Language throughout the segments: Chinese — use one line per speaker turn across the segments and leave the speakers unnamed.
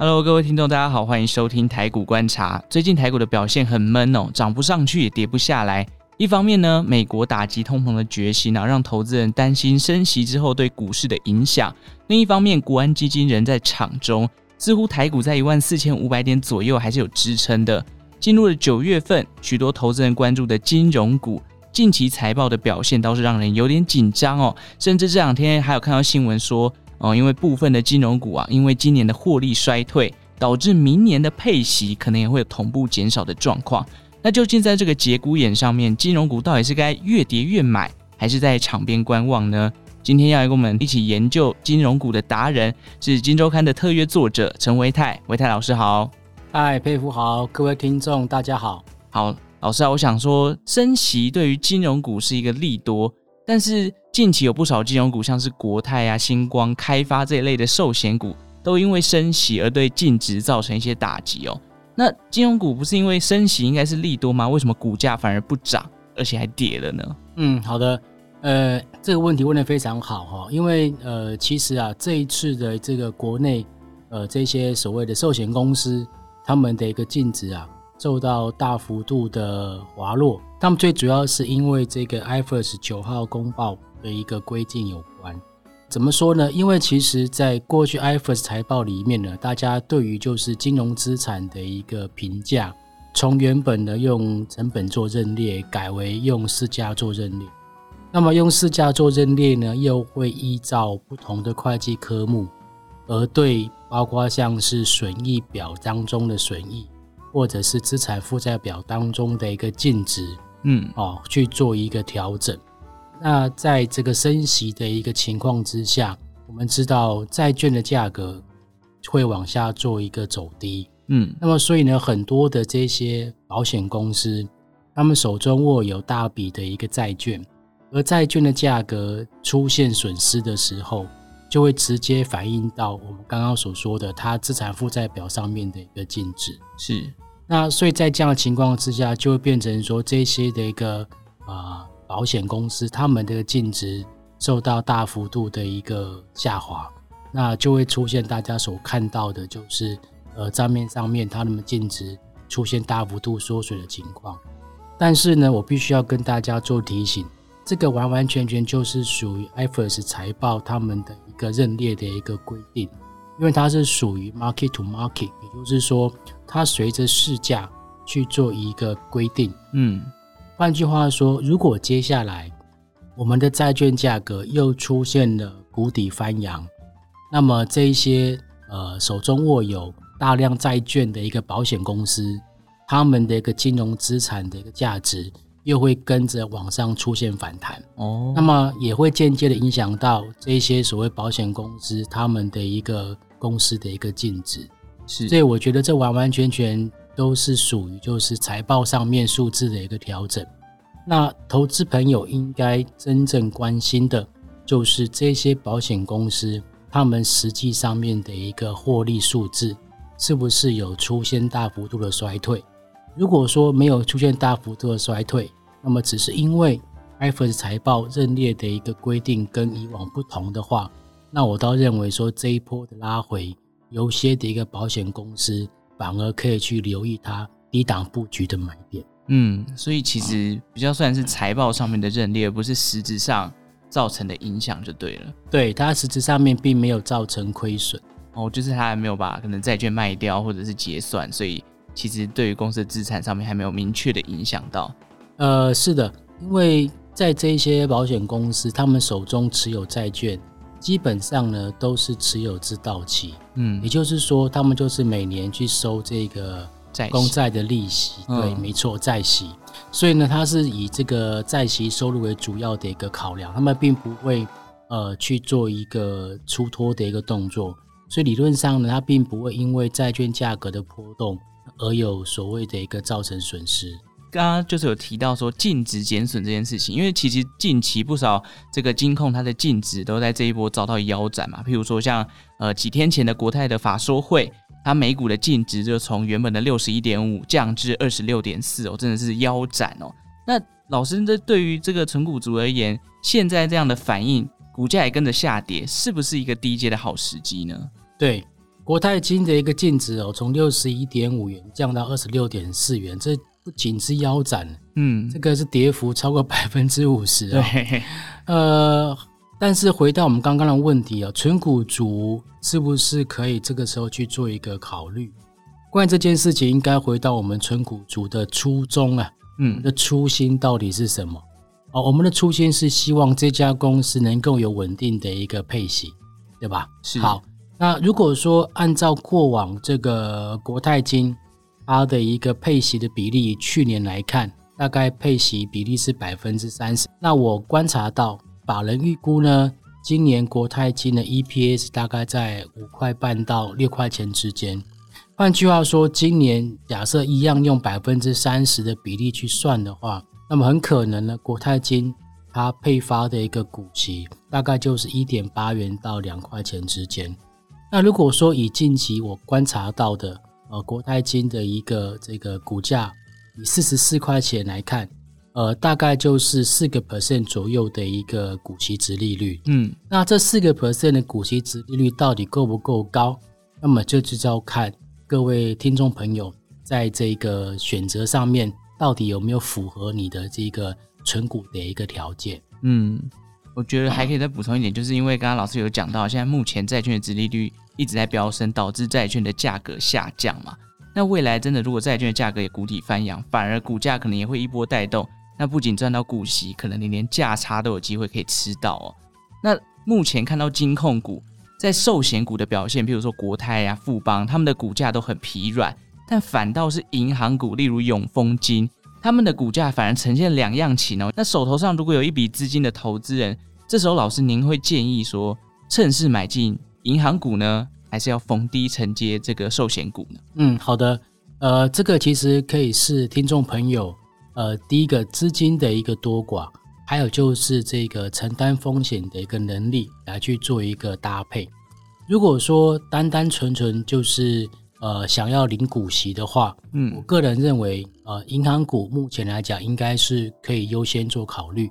Hello，各位听众，大家好，欢迎收听台股观察。最近台股的表现很闷哦，涨不上去也跌不下来。一方面呢，美国打击通膨的决心啊，让投资人担心升息之后对股市的影响；另一方面，国安基金仍在场中，似乎台股在一万四千五百点左右还是有支撑的。进入了九月份，许多投资人关注的金融股近期财报的表现倒是让人有点紧张哦，甚至这两天还有看到新闻说。哦，因为部分的金融股啊，因为今年的获利衰退，导致明年的配息可能也会有同步减少的状况。那究竟在这个节骨眼上面，金融股到底是该越跌越买，还是在场边观望呢？今天要来跟我们一起研究金融股的达人是《金周刊》的特约作者陈维泰，维泰老师好。
嗨，佩服好，各位听众大家好。
好，老师啊，我想说，升息对于金融股是一个利多。但是近期有不少金融股，像是国泰啊、星光、开发这一类的寿险股，都因为升息而对净值造成一些打击哦。那金融股不是因为升息应该是利多吗？为什么股价反而不涨，而且还跌了呢？
嗯，好的，呃，这个问题问得非常好哈，因为呃，其实啊，这一次的这个国内呃这些所谓的寿险公司，他们的一个净值啊。受到大幅度的滑落，他们最主要是因为这个 IFRS 九号公报的一个规定有关。怎么说呢？因为其实在过去 IFRS 财报里面呢，大家对于就是金融资产的一个评价，从原本的用成本做认列，改为用市价做认列。那么用市价做认列呢，又会依照不同的会计科目，而对包括像是损益表当中的损益。或者是资产负债表当中的一个净值，嗯，哦，去做一个调整。那在这个升息的一个情况之下，我们知道债券的价格会往下做一个走低，嗯，那么所以呢，很多的这些保险公司，他们手中握有大笔的一个债券，而债券的价格出现损失的时候，就会直接反映到我们刚刚所说的它资产负债表上面的一个净值。
是，
那所以在这样的情况之下，就会变成说这些的一个啊、呃、保险公司，他们的净值受到大幅度的一个下滑，那就会出现大家所看到的，就是呃账面上面他们净值出现大幅度缩水的情况。但是呢，我必须要跟大家做提醒。这个完完全全就是属于 IFRS 财报他们的一个认列的一个规定，因为它是属于 market to market，也就是说，它随着市价去做一个规定。嗯，换句话说，如果接下来我们的债券价格又出现了谷底翻扬，那么这一些呃手中握有大量债券的一个保险公司，他们的一个金融资产的一个价值。又会跟着往上出现反弹。哦，那么也会间接的影响到这些所谓保险公司他们的一个公司的一个净值，是，所以我觉得这完完全全都是属于就是财报上面数字的一个调整。那投资朋友应该真正关心的就是这些保险公司他们实际上面的一个获利数字是不是有出现大幅度的衰退？如果说没有出现大幅度的衰退，那么只是因为 IFRS 财报认列的一个规定跟以往不同的话，那我倒认为说这一波的拉回，有些的一个保险公司反而可以去留意它低档布局的买点。
嗯，所以其实比较算是财报上面的认列，而不是实质上造成的影响就对了。
对，它实质上面并没有造成亏损。
哦，就是它还没有把可能债券卖掉或者是结算，所以其实对于公司的资产上面还没有明确的影响到。
呃，是的，因为在这些保险公司，他们手中持有债券，基本上呢都是持有至到期，嗯，也就是说，他们就是每年去收这个公债的利息，息对，嗯、没错，债息。所以呢，它是以这个债息收入为主要的一个考量，他们并不会呃去做一个出脱的一个动作，所以理论上呢，它并不会因为债券价格的波动而有所谓的一个造成损失。
刚刚就是有提到说净值减损这件事情，因为其实近期不少这个金控它的净值都在这一波遭到腰斩嘛。譬如说像呃几天前的国泰的法说会，它每股的净值就从原本的六十一点五降至二十六点四哦，真的是腰斩哦。那老师这对于这个存股族而言，现在这样的反应，股价也跟着下跌，是不是一个低阶的好时机呢？
对。国泰金的一个净值哦，从六十一点五元降到二十六点四元，这不仅是腰斩，嗯，这个是跌幅超过百分之五十啊。对，呃，但是回到我们刚刚的问题啊，纯股族是不是可以这个时候去做一个考虑？关于这件事情，应该回到我们纯股族的初衷啊，嗯，的初心到底是什么？哦，我们的初心是希望这家公司能够有稳定的一个配息，对吧？是。好。那如果说按照过往这个国泰金它的一个配息的比例，去年来看，大概配息比例是百分之三十。那我观察到，法人预估呢，今年国泰金的 EPS 大概在五块半到六块钱之间。换句话说，今年假设一样用百分之三十的比例去算的话，那么很可能呢，国泰金它配发的一个股息大概就是一点八元到两块钱之间。那如果说以近期我观察到的，呃，国泰金的一个这个股价以四十四块钱来看，呃，大概就是四个 percent 左右的一个股息值利率。嗯，那这四个 percent 的股息值利率到底够不够高？那么就就要看各位听众朋友在这个选择上面到底有没有符合你的这个存股的一个条件。嗯。
我觉得还可以再补充一点，就是因为刚刚老师有讲到，现在目前债券的殖利率一直在飙升，导致债券的价格下降嘛。那未来真的如果债券的价格也谷底翻扬，反而股价可能也会一波带动。那不仅赚到股息，可能你连价差都有机会可以吃到哦。那目前看到金控股在寿险股的表现，比如说国泰呀、富邦，他们的股价都很疲软，但反倒是银行股，例如永丰金，他们的股价反而呈现两样情哦。那手头上如果有一笔资金的投资人，这时候，老师您会建议说，趁势买进银行股呢，还是要逢低承接这个寿险股呢？
嗯，好的，呃，这个其实可以是听众朋友，呃，第一个资金的一个多寡，还有就是这个承担风险的一个能力来去做一个搭配。如果说单单纯纯就是呃想要领股息的话，嗯，我个人认为，呃，银行股目前来讲应该是可以优先做考虑。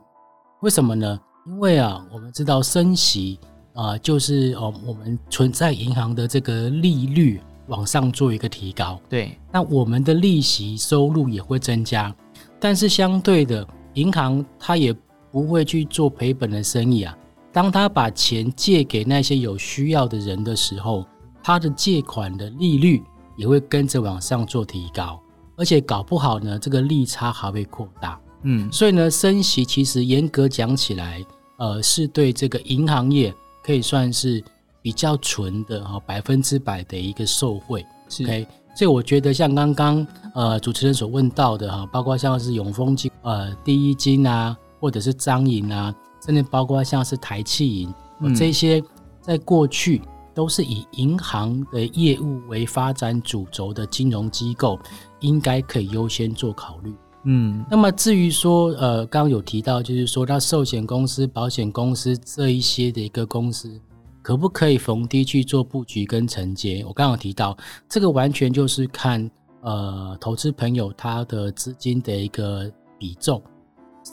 为什么呢？因为啊，我们知道升息啊，就是哦，我们存在银行的这个利率往上做一个提高，对，那我们的利息收入也会增加，但是相对的，银行它也不会去做赔本的生意啊。当他把钱借给那些有需要的人的时候，他的借款的利率也会跟着往上做提高，而且搞不好呢，这个利差还会扩大。嗯，所以呢，升息其实严格讲起来。呃，是对这个银行业可以算是比较纯的哈，百分之百的一个受惠。是，OK，所以我觉得像刚刚呃主持人所问到的哈，包括像是永丰金、呃第一金啊，或者是张银啊，甚至包括像是台企银，嗯，这些在过去都是以银行的业务为发展主轴的金融机构，应该可以优先做考虑。嗯，那么至于说，呃，刚刚有提到，就是说，那寿险公司、保险公司这一些的一个公司，可不可以逢低去做布局跟承接？我刚刚有提到，这个完全就是看，呃，投资朋友他的资金的一个比重，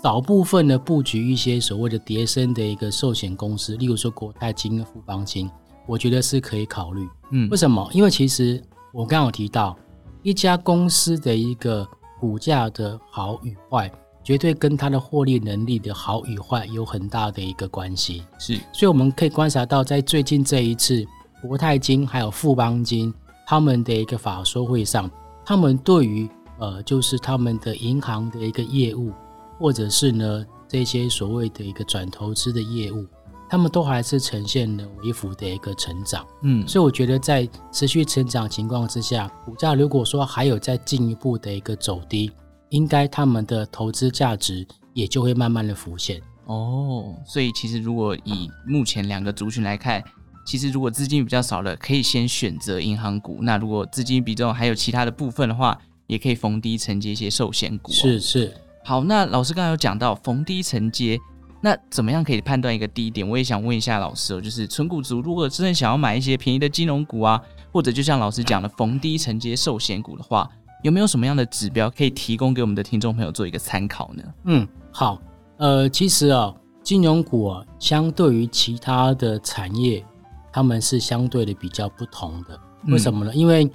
少部分的布局一些所谓的叠升的一个寿险公司，例如说国泰金和富邦金，我觉得是可以考虑。嗯，为什么？因为其实我刚刚有提到，一家公司的一个。股价的好与坏，绝对跟它的获利能力的好与坏有很大的一个关系。是，所以我们可以观察到，在最近这一次国泰金还有富邦金他们的一个法说会上，他们对于呃，就是他们的银行的一个业务，或者是呢这些所谓的一个转投资的业务。他们都还是呈现了微幅的一个成长，嗯，所以我觉得在持续成长情况之下，股价如果说还有再进一步的一个走低，应该他们的投资价值也就会慢慢的浮现。
哦，所以其实如果以目前两个族群来看，其实如果资金比较少了，可以先选择银行股；那如果资金比重还有其他的部分的话，也可以逢低承接一些寿险股。
是是，
好，那老师刚刚有讲到逢低承接。那怎么样可以判断一个低点？我也想问一下老师哦，就是纯股族如果真的想要买一些便宜的金融股啊，或者就像老师讲的逢低承接寿险股的话，有没有什么样的指标可以提供给我们的听众朋友做一个参考呢？
嗯，好，呃，其实啊，金融股啊，相对于其他的产业，他们是相对的比较不同的。为什么呢？嗯、因为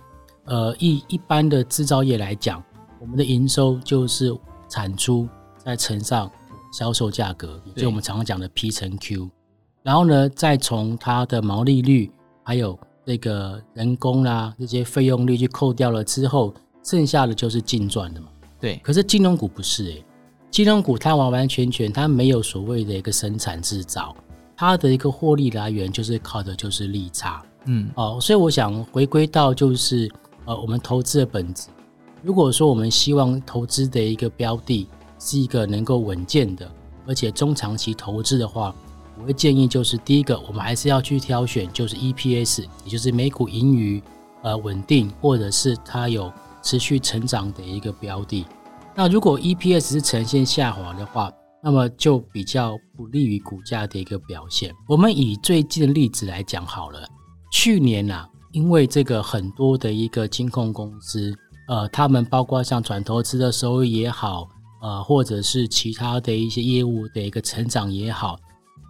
呃，一一般的制造业来讲，我们的营收就是产出再乘上销售价格，也就是我们常常讲的 P 乘 Q。然后呢，再从它的毛利率还有那个人工啦、啊、这些费用率去扣掉了之后，剩下的就是净赚的嘛。
对。
可是金融股不是诶、欸，金融股它完完全全它没有所谓的一个生产制造，它的一个获利来源就是靠的就是利差。嗯。哦，所以我想回归到就是呃，我们投资的本质。如果说我们希望投资的一个标的是一个能够稳健的，而且中长期投资的话。我会建议就是第一个，我们还是要去挑选，就是 EPS，也就是每股盈余，呃，稳定或者是它有持续成长的一个标的。那如果 EPS 是呈现下滑的话，那么就比较不利于股价的一个表现。我们以最近的例子来讲好了，去年啊，因为这个很多的一个金控公司，呃，他们包括像转投资的收益也好，呃，或者是其他的一些业务的一个成长也好。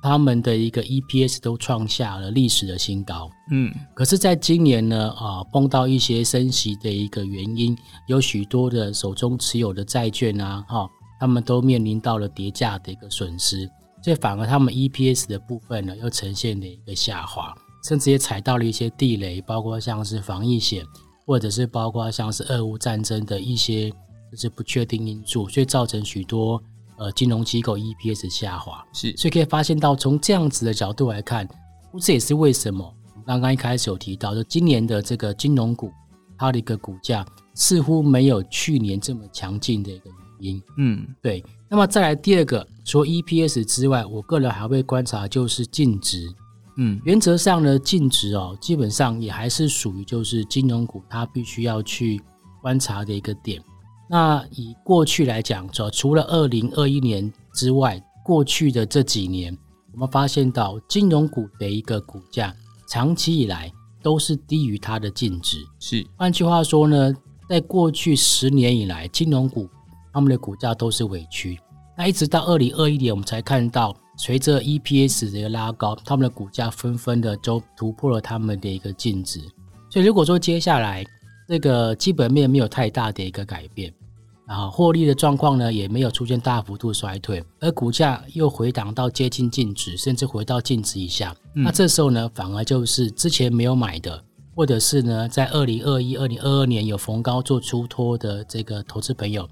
他们的一个 EPS 都创下了历史的新高，嗯，可是，在今年呢，啊，碰到一些升息的一个原因，有许多的手中持有的债券啊，哈，他们都面临到了跌价的一个损失，所以反而他们 EPS 的部分呢，又呈现了一个下滑，甚至也踩到了一些地雷，包括像是防疫险，或者是包括像是俄乌战争的一些就是不确定因素，所以造成许多。呃，金融机构 EPS 下滑，是，所以可以发现到，从这样子的角度来看，这也是为什么我刚刚一开始有提到，就今年的这个金融股，它的一个股价似乎没有去年这么强劲的一个原因。嗯，对。那么再来第二个，除了 EPS 之外，我个人还会观察就是净值。嗯，原则上呢，净值哦，基本上也还是属于就是金融股它必须要去观察的一个点。那以过去来讲，除了二零二一年之外，过去的这几年，我们发现到金融股的一个股价，长期以来都是低于它的净值。是，换句话说呢，在过去十年以来，金融股他们的股价都是委屈。那一直到二零二一年，我们才看到，随着 EPS 的一个拉高，他们的股价纷纷的都突破了他们的一个净值。所以如果说接下来这个基本面没有太大的一个改变，然后获利的状况呢，也没有出现大幅度衰退，而股价又回档到接近净值，甚至回到净值以下。嗯、那这时候呢，反而就是之前没有买的，或者是呢，在二零二一、二零二二年有逢高做出脱的这个投资朋友，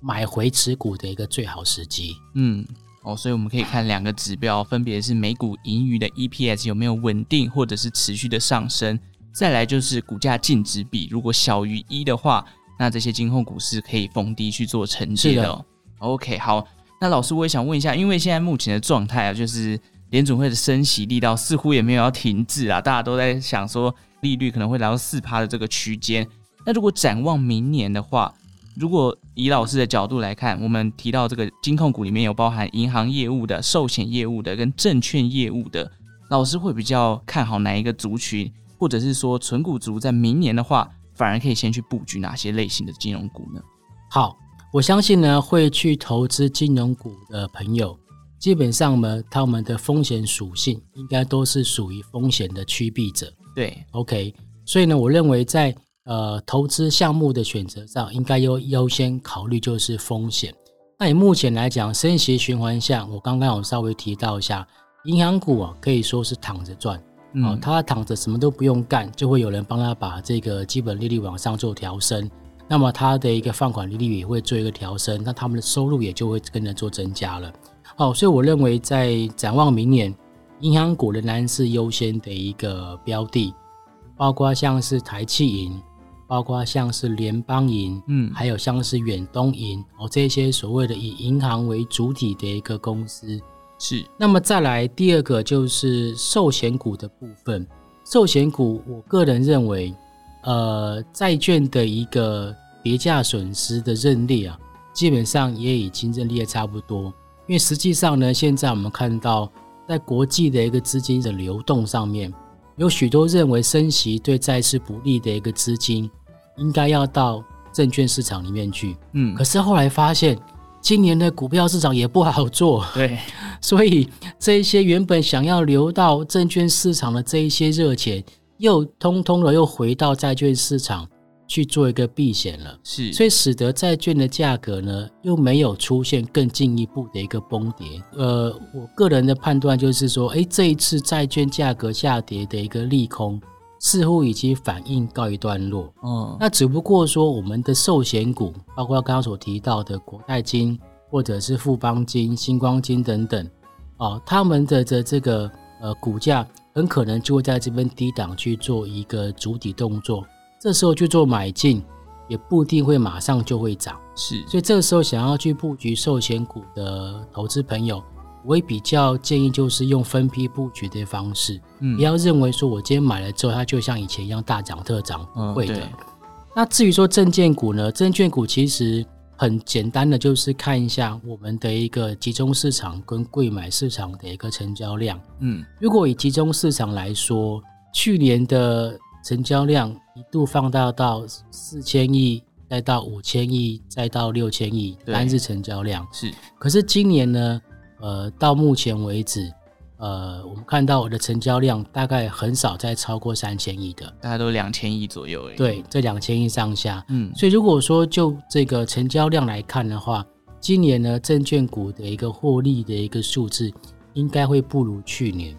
买回持股的一个最好时机。嗯，哦，所以我们可以看两个指标，分别是每股盈余的 EPS 有没有稳定或者是持续的上升，再来就是股价净值比，如果小于一的话。那这些金控股是可以逢低去做承接的，哦。OK，好，那老师我也想问一下，因为现在目前的状态啊，就是联准会的升息力道似乎也没有要停滞啊，大家都在想说利率可能会来到四趴的这个区间。那如果展望明年的话，如果以老师的角度来看，我们提到这个金控股里面有包含银行业务的、寿险业务的跟证券业务的，老师会比较看好哪一个族群，或者是说纯股族在明年的话？反而可以先去布局哪些类型的金融股呢？好，我相信呢，会去投资金融股的朋友，基本上呢，他们的风险属性应该都是属于风险的趋避者。对，OK，所以呢，我认为在呃投资项目的选择上，应该优优先考虑就是风险。那以目前来讲，升息循环下，我刚刚有稍微提到一下，银行股啊，可以说是躺着赚。哦，他躺着什么都不用干，就会有人帮他把这个基本利率往上做调升，那么他的一个放款利率也会做一个调升，那他们的收入也就会跟着做增加了。哦，所以我认为在展望明年，银行股仍然是优先的一个标的，包括像是台企银，包括像是联邦银，嗯，还有像是远东银，哦，这些所谓的以银行为主体的一个公司。是，那么再来第二个就是寿险股的部分。寿险股，我个人认为，呃，债券的一个跌价损失的认列啊，基本上也已经认列差不多。因为实际上呢，现在我们看到，在国际的一个资金的流动上面，有许多认为升息对债市不利的一个资金，应该要到证券市场里面去。嗯，可是后来发现，今年的股票市场也不好做。对。所以这一些原本想要流到证券市场的这一些热钱，又通通的又回到债券市场去做一个避险了。
是，
所以使得债券的价格呢，又没有出现更进一步的一个崩跌。呃，我个人的判断就是说，哎，这一次债券价格下跌的一个利空。似乎已经反应告一段落。
嗯，
那只不过说我们的寿险股，包括刚刚所提到的国泰金，或者是富邦金、星光金等等，哦，他们的的这个呃股价很可能就会在这边低档去做一个主体动作，这时候去做买进，也不一定会马上就会涨。
是，
所以这个时候想要去布局寿险股的投资朋友。我会比较建议，就是用分批布局的方式，嗯，不要认为说我今天买了之后，它就像以前一样大涨特涨，不会的。嗯、那至于说证券股呢？证券股其实很简单的，就是看一下我们的一个集中市场跟柜买市场的一个成交量。
嗯，
如果以集中市场来说，去年的成交量一度放大到四千亿，再到五千亿，再到六千亿单日成交量
是。
可是今年呢？呃，到目前为止，呃，我们看到我的成交量大概很少再超过三千亿的，
大概都两千亿左右诶。
对，这两千亿上下。
嗯，
所以如果说就这个成交量来看的话，今年呢，证券股的一个获利的一个数字应该会不如去年。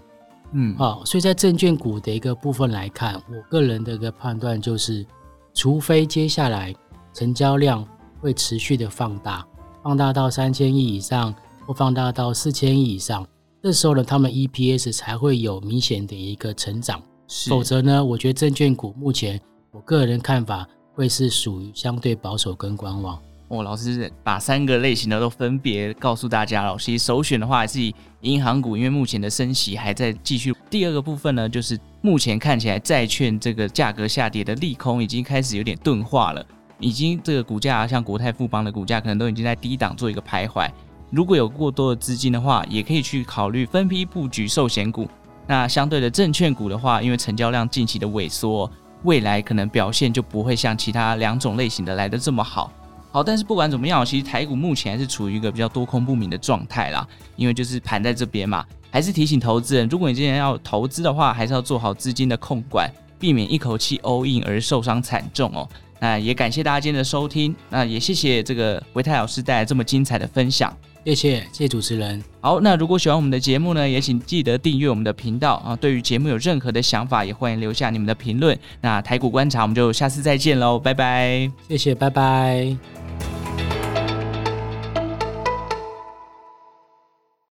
嗯，
好，所以在证券股的一个部分来看，我个人的一个判断就是，除非接下来成交量会持续的放大，放大到三千亿以上。或放大到四千亿以上，这时候呢，他们 EPS 才会有明显的一个成长。否则呢，我觉得证券股目前我个人看法会是属于相对保守跟观望。
哦，老师把三个类型的都分别告诉大家了。其实首选的话还是以银行股，因为目前的升息还在继续。第二个部分呢，就是目前看起来债券这个价格下跌的利空已经开始有点钝化了，已经这个股价像国泰富邦的股价可能都已经在低档做一个徘徊。如果有过多的资金的话，也可以去考虑分批布局寿险股。那相对的证券股的话，因为成交量近期的萎缩，未来可能表现就不会像其他两种类型的来得这么好。好，但是不管怎么样，其实台股目前还是处于一个比较多空不明的状态啦。因为就是盘在这边嘛，还是提醒投资人，如果你今天要投资的话，还是要做好资金的控管，避免一口气 all in 而受伤惨重哦。那也感谢大家今天的收听，那也谢谢这个维泰老师带来这么精彩的分享。
谢谢，谢谢主持人。
好，那如果喜欢我们的节目呢，也请记得订阅我们的频道啊。对于节目有任何的想法，也欢迎留下你们的评论。那台股观察，我们就下次再见喽，拜拜。
谢谢，拜拜。